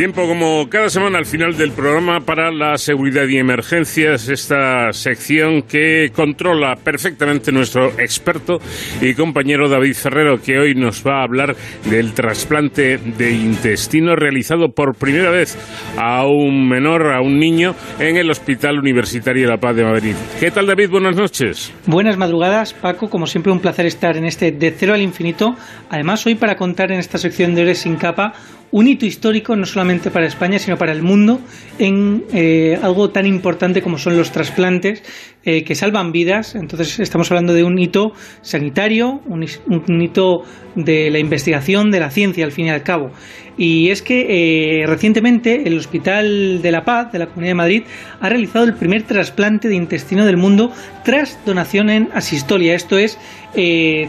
Tiempo como cada semana al final del programa para la seguridad y emergencias, esta sección que controla perfectamente nuestro experto y compañero David Ferrero, que hoy nos va a hablar del trasplante de intestino realizado por primera vez a un menor, a un niño, en el Hospital Universitario de La Paz de Madrid. ¿Qué tal David? Buenas noches. Buenas madrugadas, Paco. Como siempre, un placer estar en este De Cero al Infinito. Además, hoy para contar en esta sección de Ores sin Capa un hito histórico no solamente para España, sino para el mundo en eh, algo tan importante como son los trasplantes eh, que salvan vidas. Entonces estamos hablando de un hito sanitario, un, hito de la investigación, de la ciencia al fin y al cabo. Y es que eh, recientemente el Hospital de la Paz de la Comunidad de Madrid ha realizado el primer trasplante de intestino del mundo tras donación en asistolia. Esto es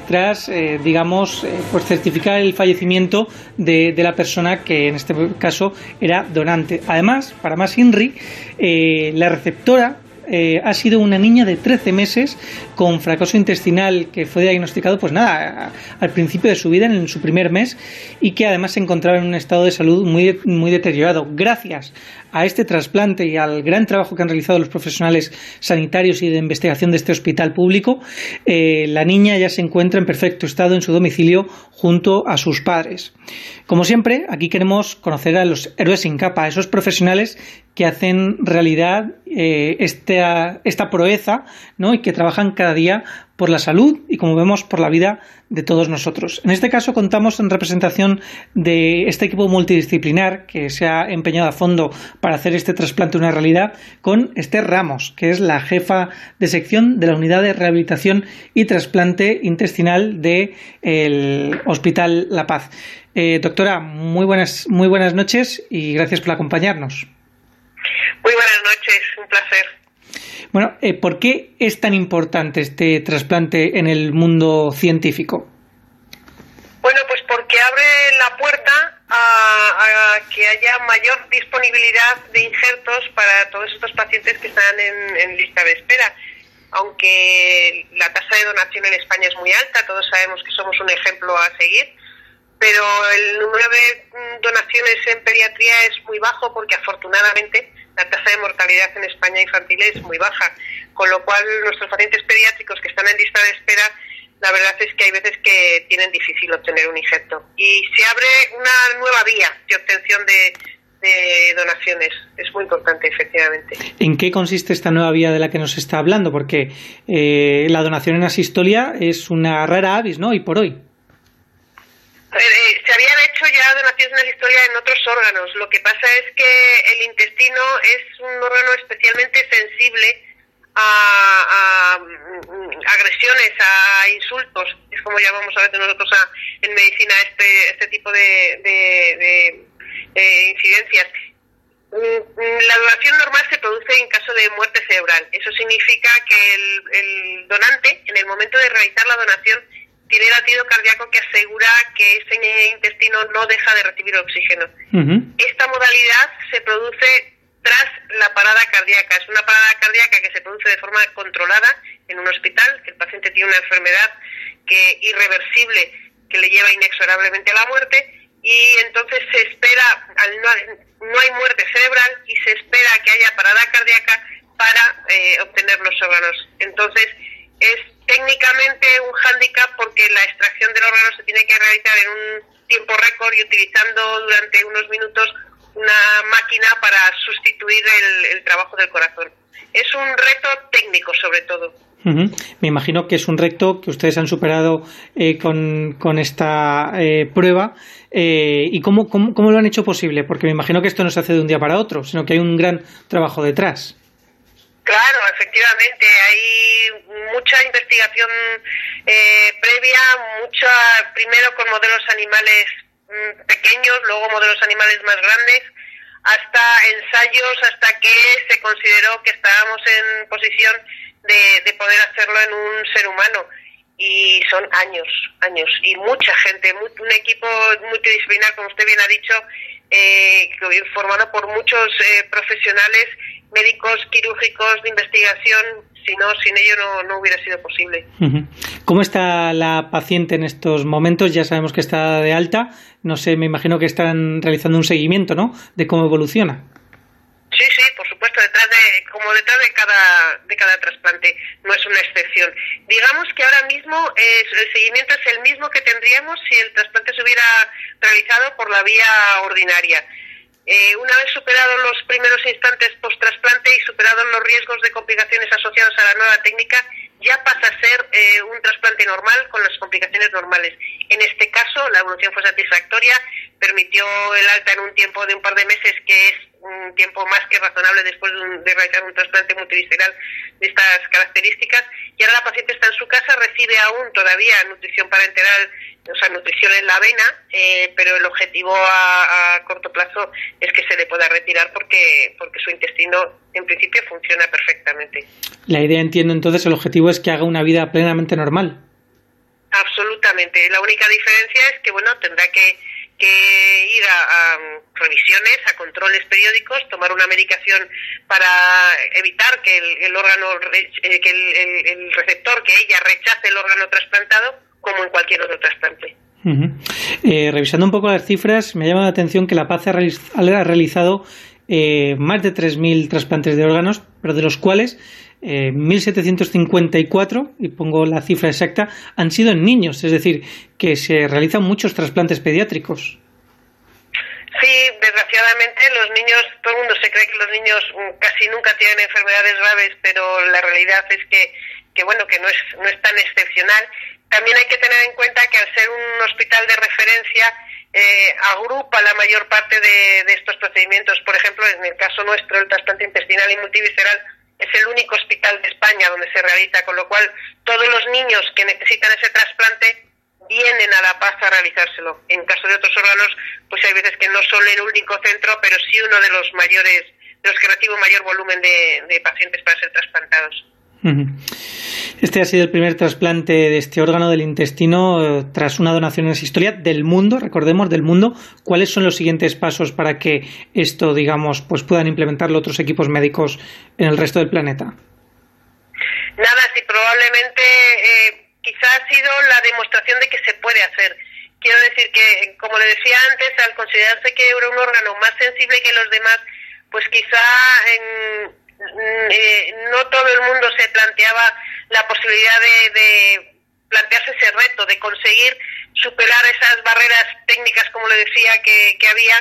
tras, digamos, pues certificar el fallecimiento de, la persona que en este caso era donante. Además, para más INRI, la receptora eh, ha sido una niña de 13 meses con fracaso intestinal que fue diagnosticado, pues nada, al principio de su vida, en su primer mes, y que además se encontraba en un estado de salud muy, muy deteriorado. Gracias a este trasplante y al gran trabajo que han realizado los profesionales sanitarios y de investigación de este hospital público, eh, la niña ya se encuentra en perfecto estado en su domicilio junto a sus padres. Como siempre, aquí queremos conocer a los héroes sin capa, a esos profesionales que hacen realidad eh, esta, esta proeza ¿no? y que trabajan cada día por la salud y, como vemos, por la vida de todos nosotros. En este caso contamos en representación de este equipo multidisciplinar que se ha empeñado a fondo para hacer este trasplante una realidad con Esther Ramos, que es la jefa de sección de la Unidad de Rehabilitación y Trasplante Intestinal del Hospital La Paz. Eh, doctora, muy buenas, muy buenas noches y gracias por acompañarnos. Muy buenas noches, un placer. Bueno, eh, ¿por qué es tan importante este trasplante en el mundo científico? Bueno, pues porque abre la puerta a, que haya mayor disponibilidad de injertos para todos estos pacientes que están en, lista de espera. Aunque la tasa de donación en España es muy alta, todos sabemos que somos un ejemplo a seguir, pero el número de mm, donaciones en pediatría es muy bajo porque afortunadamente la tasa de mortalidad en España infantil es muy baja, con lo cual nuestros pacientes pediátricos que están en lista de espera, la verdad es que hay veces que tienen difícil obtener un injerto. Y se abre una nueva vía de obtención de, donaciones. Es muy importante, efectivamente. ¿En qué consiste esta nueva vía de la que nos está hablando? Porque eh, la donación en asistolia es una rara avis, ¿no? Y por hoy. Eh, se habían hecho ya donaciones de historia en otros órganos. Lo que pasa es que el intestino es un órgano especialmente sensible a, mm, agresiones, a insultos. Es como llamamos a veces nosotros en medicina este, este tipo de, incidencias. Mm, mm, la donación normal se produce en caso de muerte cerebral. Eso significa que el donante, en el momento de realizar la donación, tiene latido cardíaco que asegura que ese intestino no deja de recibir oxígeno. Esta modalidad se produce tras la parada cardíaca. Es una parada cardíaca que se produce de forma controlada en un hospital, que el paciente tiene una enfermedad que irreversible que le lleva inexorablemente a la muerte y entonces se espera, no, no hay muerte cerebral y se espera que haya parada cardíaca para eh, obtener los órganos. Entonces es técnicamente un hándicap porque la extracción del órgano se tiene que realizar en un tiempo récord y utilizando durante unos minutos una máquina para sustituir el, trabajo del corazón. Es un reto técnico sobre todo. Me imagino que es un reto que ustedes han superado eh, con, esta eh, prueba. Eh, ¿Y cómo, lo han hecho posible? Porque me imagino que esto no se hace de un día para otro, sino que hay un gran trabajo detrás. Claro, efectivamente, hay mucha investigación eh, previa, mucha, primero con modelos animales mm, pequeños, luego modelos animales más grandes, hasta ensayos, hasta que se consideró que estábamos en posición de, de poder hacerlo en un ser humano. Y son años, años, y mucha gente, un equipo multidisciplinar, como usted bien ha dicho, eh, formado por muchos eh, profesionales médicos, quirúrgicos, de investigación, si no, sin ello no, no hubiera sido posible. ¿Cómo está la paciente en estos momentos? Ya sabemos que está de alta. No sé, me imagino que están realizando un seguimiento, ¿no? De cómo evoluciona. Sí, sí, por supuesto, detrás de, como detrás de cada, de cada trasplante, no es una excepción. Digamos que ahora mismo el seguimiento es el mismo que tendríamos si el trasplante se hubiera realizado por la vía ordinaria. Eh, una vez superados los primeros instantes post-trasplante y superados los riesgos de complicaciones asociados a la nueva técnica, ya pasa a ser eh, un trasplante normal con las complicaciones normales. En este caso, la evolución fue satisfactoria, permitió el alta en un tiempo de un par de meses, que es un tiempo más que razonable después de, realizar un trasplante multivisceral de estas características. Y ahora la paciente está en su casa, recibe aún todavía nutrición parenteral, o sea, nutrición en la avena, eh, pero el objetivo a, a, corto plazo es que se le pueda retirar porque, porque su intestino en principio funciona perfectamente. La idea, entiendo entonces, el objetivo es que haga una vida plenamente normal. Absolutamente. La única diferencia es que, bueno, tendrá que que ir a, revisiones, a controles periódicos, tomar una medicación para evitar que el, órgano, eh, que el, receptor, que ella rechace el órgano trasplantado, como en cualquier otro trasplante. Eh, revisando un poco las cifras, me llama la atención que La Paz ha, realizado eh, más de 3.000 trasplantes de órganos, pero de los cuales 1.754, eh, y pongo la cifra exacta, han sido en niños, es decir, que se realizan muchos trasplantes pediátricos. Sí, desgraciadamente los niños, todo el mundo se cree que los niños mm, casi nunca tienen enfermedades graves, pero la realidad es que, que bueno, que no es, no es tan excepcional. También hay que tener en cuenta que al ser un hospital de referencia, eh, agrupa la mayor parte de, de estos procedimientos. Por ejemplo, en el caso nuestro, el trasplante intestinal y multivisceral, es el único hospital de España donde se realiza, con lo cual todos los niños que necesitan ese trasplante vienen a La Paz a realizárselo. En caso de otros órganos, pues hay veces que no son el único centro, pero sí uno de los mayores, de los que recibe un mayor volumen de pacientes para ser trasplantados. Este ha sido el primer trasplante de este órgano del intestino eh, tras una donación en esa historia del mundo, recordemos, del mundo. ¿Cuáles son los siguientes pasos para que esto, digamos, pues puedan implementarlo otros equipos médicos en el resto del planeta? Nada, sí, probablemente eh, quizá ha sido la demostración de que se puede hacer. Quiero decir que, como le decía antes, al considerarse que era un órgano más sensible que los demás, pues quizá en, eh, no todo el mundo se planteaba la posibilidad de, plantearse ese reto, de conseguir superar esas barreras técnicas, como le decía, que, había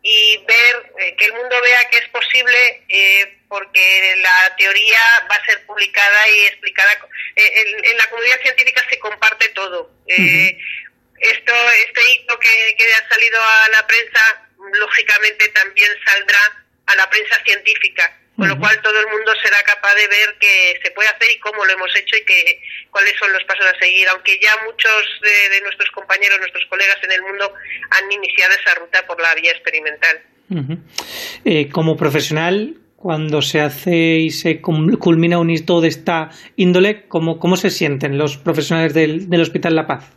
y ver eh, que el mundo vea que es posible eh, porque la teoría va a ser publicada y explicada en, la comunidad científica se comparte todo. Esto este hito que, que ha salido a la prensa lógicamente también saldrá a la prensa científica con lo cual todo el mundo será capaz de ver que se puede hacer y cómo lo hemos hecho y que cuáles son los pasos a seguir, aunque ya muchos de, nuestros compañeros, nuestros colegas en el mundo han iniciado esa ruta por la vía experimental. Eh, como profesional, cuando se hace y se culmina un hito de esta índole, ¿cómo, cómo se sienten los profesionales del, del Hospital La Paz?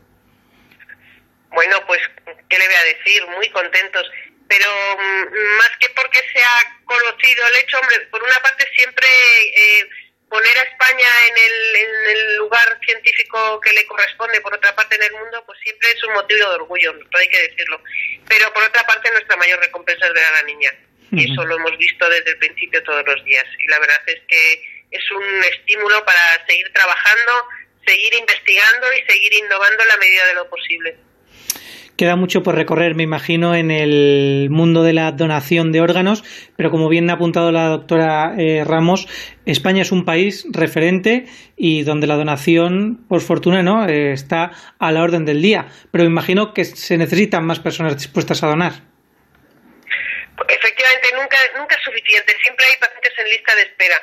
Bueno, pues, ¿qué le voy a decir? Muy contentos pero mm, más que porque se ha conocido el hecho, hombre, por una parte siempre eh, poner a España en el, en el lugar científico que le corresponde, por otra parte en el mundo, pues siempre es un motivo de orgullo, hay que decirlo. Pero por otra parte nuestra mayor recompensa es ver a la niña. Y eso lo hemos visto desde el principio todos los días. Y la verdad es que es un estímulo para seguir trabajando, seguir investigando y seguir innovando en la medida de lo posible. Queda mucho por recorrer, me imagino, en el mundo de la donación de órganos, pero como bien ha apuntado la doctora eh, Ramos, España es un país referente y donde la donación, por fortuna, no eh, está a la orden del día. Pero me imagino que se necesitan más personas dispuestas a donar. Efectivamente, nunca, nunca es suficiente. Siempre hay pacientes en lista de espera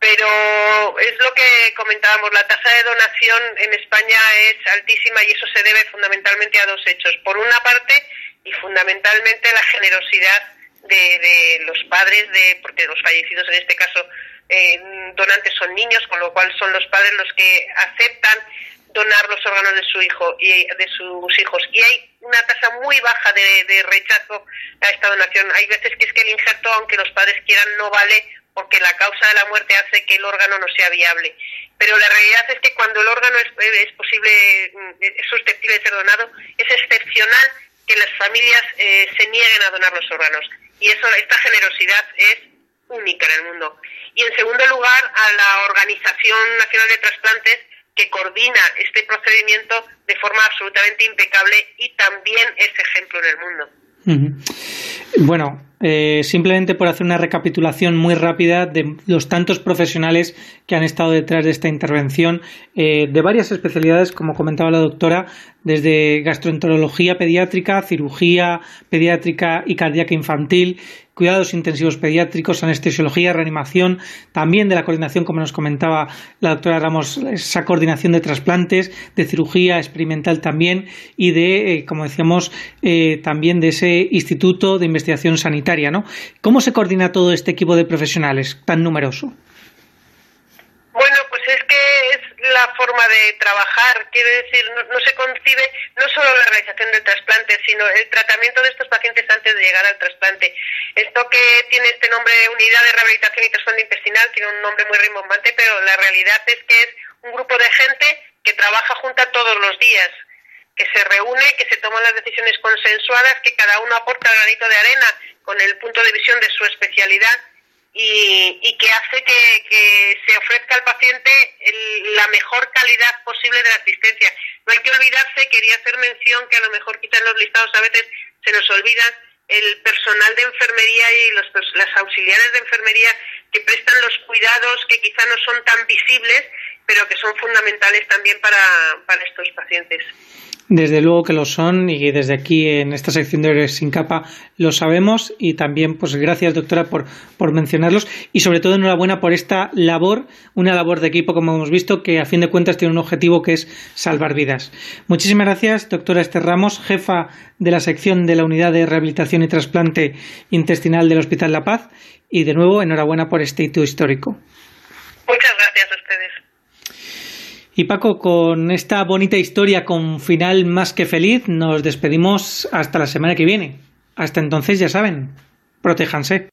pero es lo que comentábamos, la tasa de donación en España es altísima y eso se debe fundamentalmente a dos hechos. Por una parte, y fundamentalmente la generosidad de, los padres, de porque los fallecidos en este caso eh, donantes son niños, con lo cual son los padres los que aceptan donar los órganos de su hijo y de sus hijos y hay una tasa muy baja de, de rechazo a esta donación hay veces que es que el injerto aunque los padres quieran no vale porque la causa de la muerte hace que el órgano no sea viable. Pero la realidad es que cuando el órgano es, es posible, mm, es susceptible de ser donado, es excepcional que las familias eh, se nieguen a donar los órganos. Y eso, esta generosidad es única en el mundo. Y en segundo lugar, a la Organización Nacional de Trasplantes, que coordina este procedimiento de forma absolutamente impecable y también es ejemplo en el mundo. Bueno, eh, simplemente por hacer una recapitulación muy rápida de los tantos profesionales que han estado detrás de esta intervención, eh, de varias especialidades, como comentaba la doctora, desde gastroenterología pediátrica, cirugía pediátrica y cardíaca infantil, cuidados intensivos pediátricos, anestesiología, reanimación, también de la coordinación, como nos comentaba la doctora Ramos, esa coordinación de trasplantes, de cirugía experimental también y de, eh, como decíamos, eh, también de ese instituto de investigación sanitaria. ¿no? ¿Cómo se coordina todo este equipo de profesionales tan numeroso? Bueno, pues es que la forma de trabajar, quiero decir, no, se concibe no solo la realización del trasplante, sino el tratamiento de estos pacientes antes de llegar al trasplante. Esto que tiene este nombre Unidad de Rehabilitación y Trasplante Intestinal tiene un nombre muy rimbombante, pero la realidad es que es un grupo de gente que trabaja junta todos los días, que se reúne, que se toman las decisiones consensuadas, que cada uno aporta el granito de arena con el punto de visión de su especialidad y, que hace que, se ofrezca al paciente la mejor calidad posible de la asistencia. No hay que olvidarse, quería hacer mención que a lo mejor quitan los listados a veces se nos olvida el personal de enfermería y los, las auxiliares de enfermería que prestan los cuidados que quizá no son tan visibles, pero que son fundamentales también para, para estos pacientes. Desde luego que lo son y desde aquí en esta sección de Héroes sin capa lo sabemos y también pues gracias doctora por, por mencionarlos y sobre todo enhorabuena por esta labor, una labor de equipo como hemos visto que a fin de cuentas tiene un objetivo que es salvar vidas. Muchísimas gracias doctora Esther Ramos, jefa de la sección de la Unidad de Rehabilitación y Trasplante Intestinal del Hospital La Paz y de nuevo enhorabuena por este hito histórico. Muchas gracias. Y Paco, con esta bonita historia con final más que feliz, nos despedimos hasta la semana que viene. Hasta entonces, ya saben, protéjanse.